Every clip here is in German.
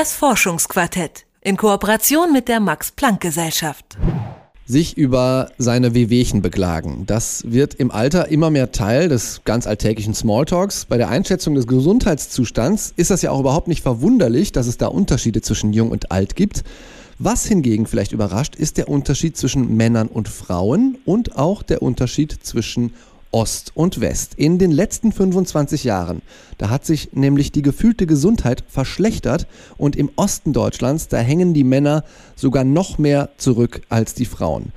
Das Forschungsquartett in Kooperation mit der Max Planck Gesellschaft. Sich über seine Wehwehchen beklagen. Das wird im Alter immer mehr Teil des ganz alltäglichen Smalltalks. Bei der Einschätzung des Gesundheitszustands ist das ja auch überhaupt nicht verwunderlich, dass es da Unterschiede zwischen jung und alt gibt. Was hingegen vielleicht überrascht, ist der Unterschied zwischen Männern und Frauen und auch der Unterschied zwischen Ost und West. In den letzten 25 Jahren, da hat sich nämlich die gefühlte Gesundheit verschlechtert und im Osten Deutschlands, da hängen die Männer sogar noch mehr zurück als die Frauen.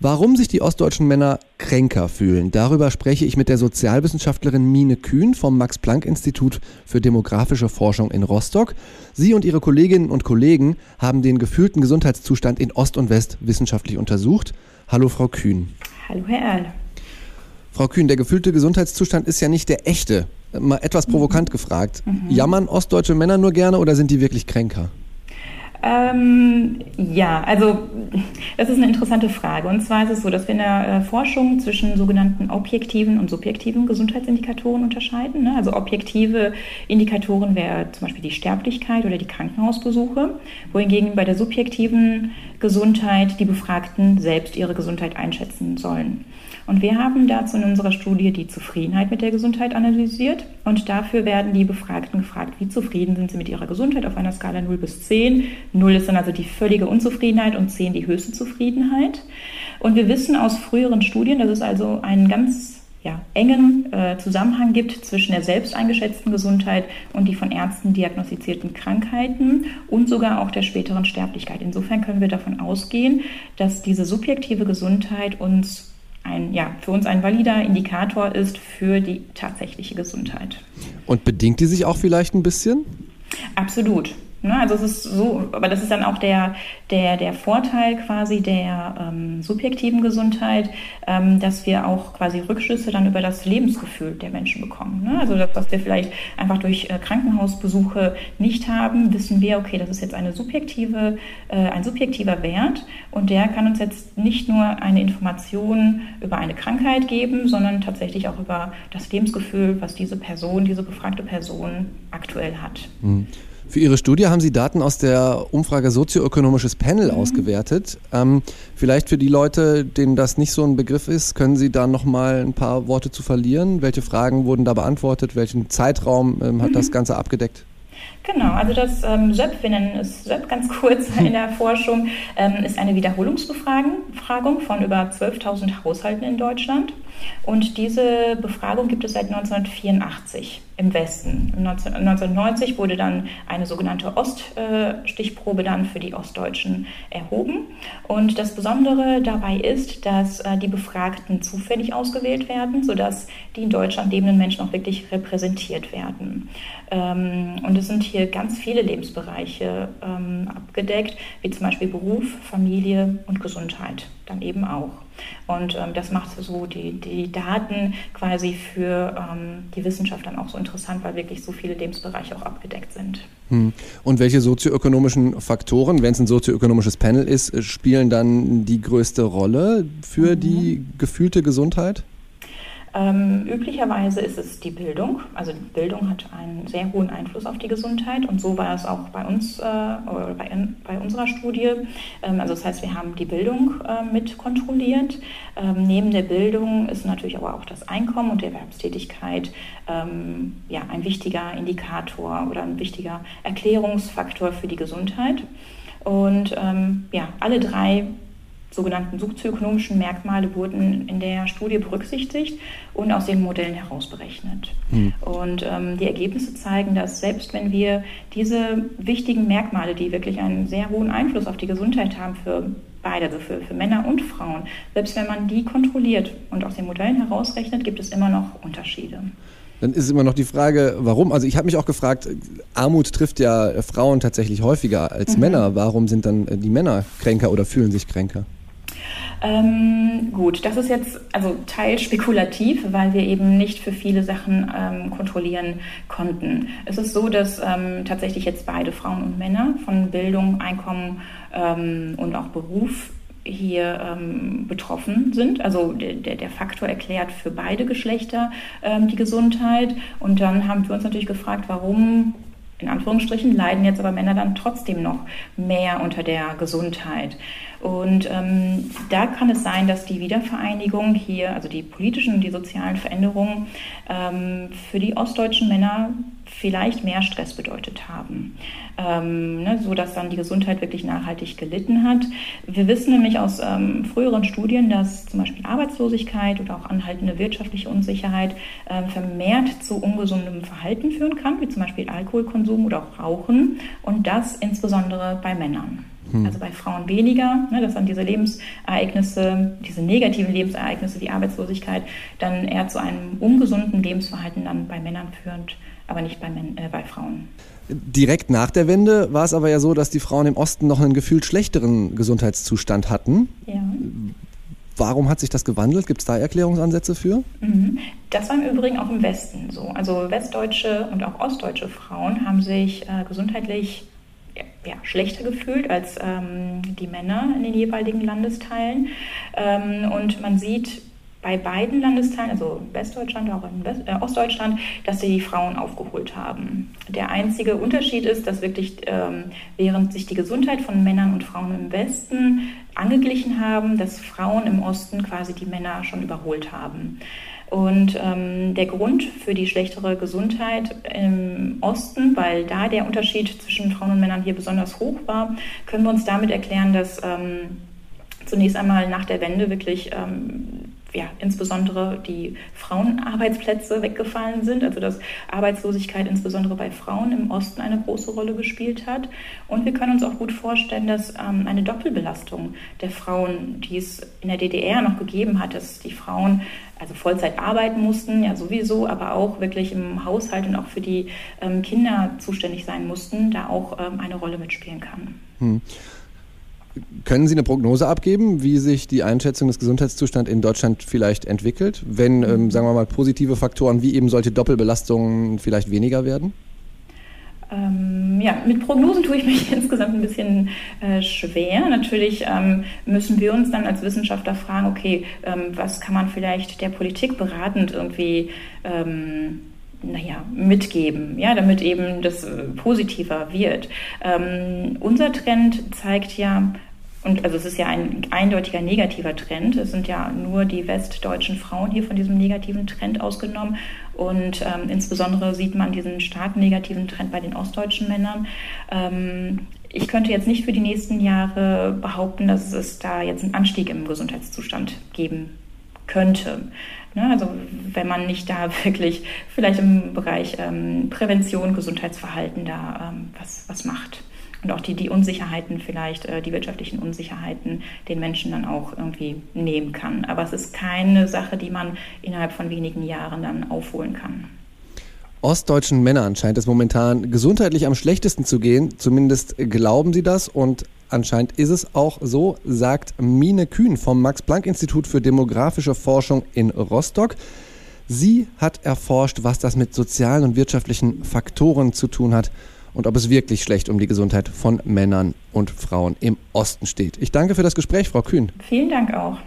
Warum sich die ostdeutschen Männer kränker fühlen, darüber spreche ich mit der Sozialwissenschaftlerin Mine Kühn vom Max-Planck-Institut für demografische Forschung in Rostock. Sie und ihre Kolleginnen und Kollegen haben den gefühlten Gesundheitszustand in Ost und West wissenschaftlich untersucht. Hallo, Frau Kühn. Hallo, Herr Erl. Frau Kühn, der gefühlte Gesundheitszustand ist ja nicht der echte. Mal etwas mhm. provokant gefragt. Mhm. Jammern ostdeutsche Männer nur gerne oder sind die wirklich kränker? Ähm, ja, also das ist eine interessante Frage. Und zwar ist es so, dass wir in der äh, Forschung zwischen sogenannten objektiven und subjektiven Gesundheitsindikatoren unterscheiden. Ne? Also objektive Indikatoren wäre zum Beispiel die Sterblichkeit oder die Krankenhausbesuche, wohingegen bei der subjektiven Gesundheit die Befragten selbst ihre Gesundheit einschätzen sollen. Und wir haben dazu in unserer Studie die Zufriedenheit mit der Gesundheit analysiert. Und dafür werden die Befragten gefragt, wie zufrieden sind sie mit ihrer Gesundheit auf einer Skala 0 bis 10. 0 ist dann also die völlige Unzufriedenheit und 10 die höchste Zufriedenheit. Und wir wissen aus früheren Studien, dass es also einen ganz ja, engen äh, Zusammenhang gibt zwischen der selbst eingeschätzten Gesundheit und die von Ärzten diagnostizierten Krankheiten und sogar auch der späteren Sterblichkeit. Insofern können wir davon ausgehen, dass diese subjektive Gesundheit uns ein, ja, für uns ein valider Indikator ist für die tatsächliche Gesundheit. Und bedingt die sich auch vielleicht ein bisschen? Absolut. Ne, also es ist so, aber das ist dann auch der, der, der Vorteil quasi der ähm, subjektiven Gesundheit, ähm, dass wir auch quasi Rückschlüsse dann über das Lebensgefühl der Menschen bekommen. Ne? Also das, was wir vielleicht einfach durch äh, Krankenhausbesuche nicht haben, wissen wir, okay, das ist jetzt eine subjektive, äh, ein subjektiver Wert und der kann uns jetzt nicht nur eine Information über eine Krankheit geben, sondern tatsächlich auch über das Lebensgefühl, was diese Person, diese befragte Person aktuell hat. Mhm. Für Ihre Studie haben Sie Daten aus der Umfrage Sozioökonomisches Panel mhm. ausgewertet. Ähm, vielleicht für die Leute, denen das nicht so ein Begriff ist, können Sie da noch mal ein paar Worte zu verlieren? Welche Fragen wurden da beantwortet? Welchen Zeitraum ähm, hat mhm. das Ganze abgedeckt? Genau, also das ähm, SÖP, wir nennen es SÖP ganz kurz in der Forschung, ähm, ist eine Wiederholungsbefragung von über 12.000 Haushalten in Deutschland. Und diese Befragung gibt es seit 1984 im Westen. 1990 wurde dann eine sogenannte Oststichprobe dann für die Ostdeutschen erhoben. Und das Besondere dabei ist, dass äh, die Befragten zufällig ausgewählt werden, sodass die in Deutschland lebenden Menschen auch wirklich repräsentiert werden. Ähm, und es sind hier ganz viele Lebensbereiche ähm, abgedeckt, wie zum Beispiel Beruf, Familie und Gesundheit dann eben auch. Und ähm, das macht so die, die Daten quasi für ähm, die Wissenschaft dann auch so interessant, weil wirklich so viele Lebensbereiche auch abgedeckt sind. Hm. Und welche sozioökonomischen Faktoren, wenn es ein sozioökonomisches Panel ist, spielen dann die größte Rolle für mhm. die gefühlte Gesundheit? Ähm, üblicherweise ist es die Bildung. Also Bildung hat einen sehr hohen Einfluss auf die Gesundheit und so war es auch bei uns äh, oder bei, in, bei, unserer Studie. Ähm, also das heißt, wir haben die Bildung äh, mit kontrolliert. Ähm, neben der Bildung ist natürlich aber auch das Einkommen und die Erwerbstätigkeit ähm, ja, ein wichtiger Indikator oder ein wichtiger Erklärungsfaktor für die Gesundheit. Und ähm, ja, alle drei sogenannten sozioökonomischen Merkmale wurden in der Studie berücksichtigt und aus den Modellen herausberechnet. Mhm. Und ähm, die Ergebnisse zeigen, dass selbst wenn wir diese wichtigen Merkmale, die wirklich einen sehr hohen Einfluss auf die Gesundheit haben für beide, also für, für Männer und Frauen, selbst wenn man die kontrolliert und aus den Modellen herausrechnet, gibt es immer noch Unterschiede. Dann ist immer noch die Frage, warum? Also ich habe mich auch gefragt, Armut trifft ja Frauen tatsächlich häufiger als mhm. Männer. Warum sind dann die Männer kränker oder fühlen sich kränker? Ähm, gut, das ist jetzt also teils spekulativ, weil wir eben nicht für viele Sachen ähm, kontrollieren konnten. Es ist so, dass ähm, tatsächlich jetzt beide Frauen und Männer von Bildung, Einkommen ähm, und auch Beruf hier ähm, betroffen sind. Also der, der Faktor erklärt für beide Geschlechter ähm, die Gesundheit. Und dann haben wir uns natürlich gefragt, warum in Anführungsstrichen leiden jetzt aber Männer dann trotzdem noch mehr unter der Gesundheit. Und ähm, da kann es sein, dass die Wiedervereinigung hier, also die politischen und die sozialen Veränderungen, ähm, für die ostdeutschen Männer vielleicht mehr Stress bedeutet haben, ähm, ne, so dass dann die Gesundheit wirklich nachhaltig gelitten hat. Wir wissen nämlich aus ähm, früheren Studien, dass zum Beispiel Arbeitslosigkeit oder auch anhaltende wirtschaftliche Unsicherheit äh, vermehrt zu ungesundem Verhalten führen kann, wie zum Beispiel Alkoholkonsum oder auch Rauchen und das insbesondere bei Männern. Hm. Also bei Frauen weniger, ne, dass dann diese Lebensereignisse, diese negativen Lebensereignisse wie Arbeitslosigkeit dann eher zu einem ungesunden Lebensverhalten dann bei Männern führen, aber nicht bei, äh, bei Frauen. Direkt nach der Wende war es aber ja so, dass die Frauen im Osten noch einen gefühlt schlechteren Gesundheitszustand hatten. Ja. Warum hat sich das gewandelt? Gibt es da Erklärungsansätze für? Mhm. Das war im Übrigen auch im Westen so. Also westdeutsche und auch ostdeutsche Frauen haben sich äh, gesundheitlich ja, schlechter gefühlt als ähm, die Männer in den jeweiligen Landesteilen. Ähm, und man sieht bei beiden Landesteilen, also Westdeutschland, auch in West, äh, Ostdeutschland, dass sie die Frauen aufgeholt haben. Der einzige Unterschied ist, dass wirklich ähm, während sich die Gesundheit von Männern und Frauen im Westen angeglichen haben, dass Frauen im Osten quasi die Männer schon überholt haben. Und ähm, der Grund für die schlechtere Gesundheit im Osten, weil da der Unterschied zwischen Frauen und Männern hier besonders hoch war, können wir uns damit erklären, dass ähm, zunächst einmal nach der Wende wirklich ähm, ja, insbesondere die Frauenarbeitsplätze weggefallen sind, also dass Arbeitslosigkeit insbesondere bei Frauen im Osten eine große Rolle gespielt hat. Und wir können uns auch gut vorstellen, dass ähm, eine Doppelbelastung der Frauen, die es in der DDR noch gegeben hat, dass die Frauen also Vollzeit arbeiten mussten, ja sowieso, aber auch wirklich im Haushalt und auch für die ähm, Kinder zuständig sein mussten, da auch ähm, eine Rolle mitspielen kann. Hm. Können Sie eine Prognose abgeben, wie sich die Einschätzung des Gesundheitszustands in Deutschland vielleicht entwickelt, wenn, ähm, sagen wir mal, positive Faktoren wie eben solche Doppelbelastungen vielleicht weniger werden? Ähm, ja, mit Prognosen tue ich mich insgesamt ein bisschen äh, schwer. Natürlich ähm, müssen wir uns dann als Wissenschaftler fragen, okay, ähm, was kann man vielleicht der Politik beratend irgendwie ähm, naja, mitgeben, ja, damit eben das äh, positiver wird. Ähm, unser Trend zeigt ja, und also es ist ja ein eindeutiger negativer Trend. Es sind ja nur die westdeutschen Frauen hier von diesem negativen Trend ausgenommen. Und ähm, insbesondere sieht man diesen starken negativen Trend bei den ostdeutschen Männern. Ähm, ich könnte jetzt nicht für die nächsten Jahre behaupten, dass es da jetzt einen Anstieg im Gesundheitszustand geben könnte. Ne, also wenn man nicht da wirklich vielleicht im Bereich ähm, Prävention, Gesundheitsverhalten da ähm, was, was macht und auch die, die Unsicherheiten vielleicht, äh, die wirtschaftlichen Unsicherheiten den Menschen dann auch irgendwie nehmen kann. Aber es ist keine Sache, die man innerhalb von wenigen Jahren dann aufholen kann. Ostdeutschen Männern scheint es momentan gesundheitlich am schlechtesten zu gehen. Zumindest glauben sie das und anscheinend ist es auch so, sagt Mine Kühn vom Max-Planck-Institut für demografische Forschung in Rostock. Sie hat erforscht, was das mit sozialen und wirtschaftlichen Faktoren zu tun hat und ob es wirklich schlecht um die Gesundheit von Männern und Frauen im Osten steht. Ich danke für das Gespräch, Frau Kühn. Vielen Dank auch.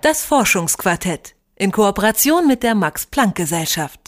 Das Forschungsquartett in Kooperation mit der Max Planck Gesellschaft.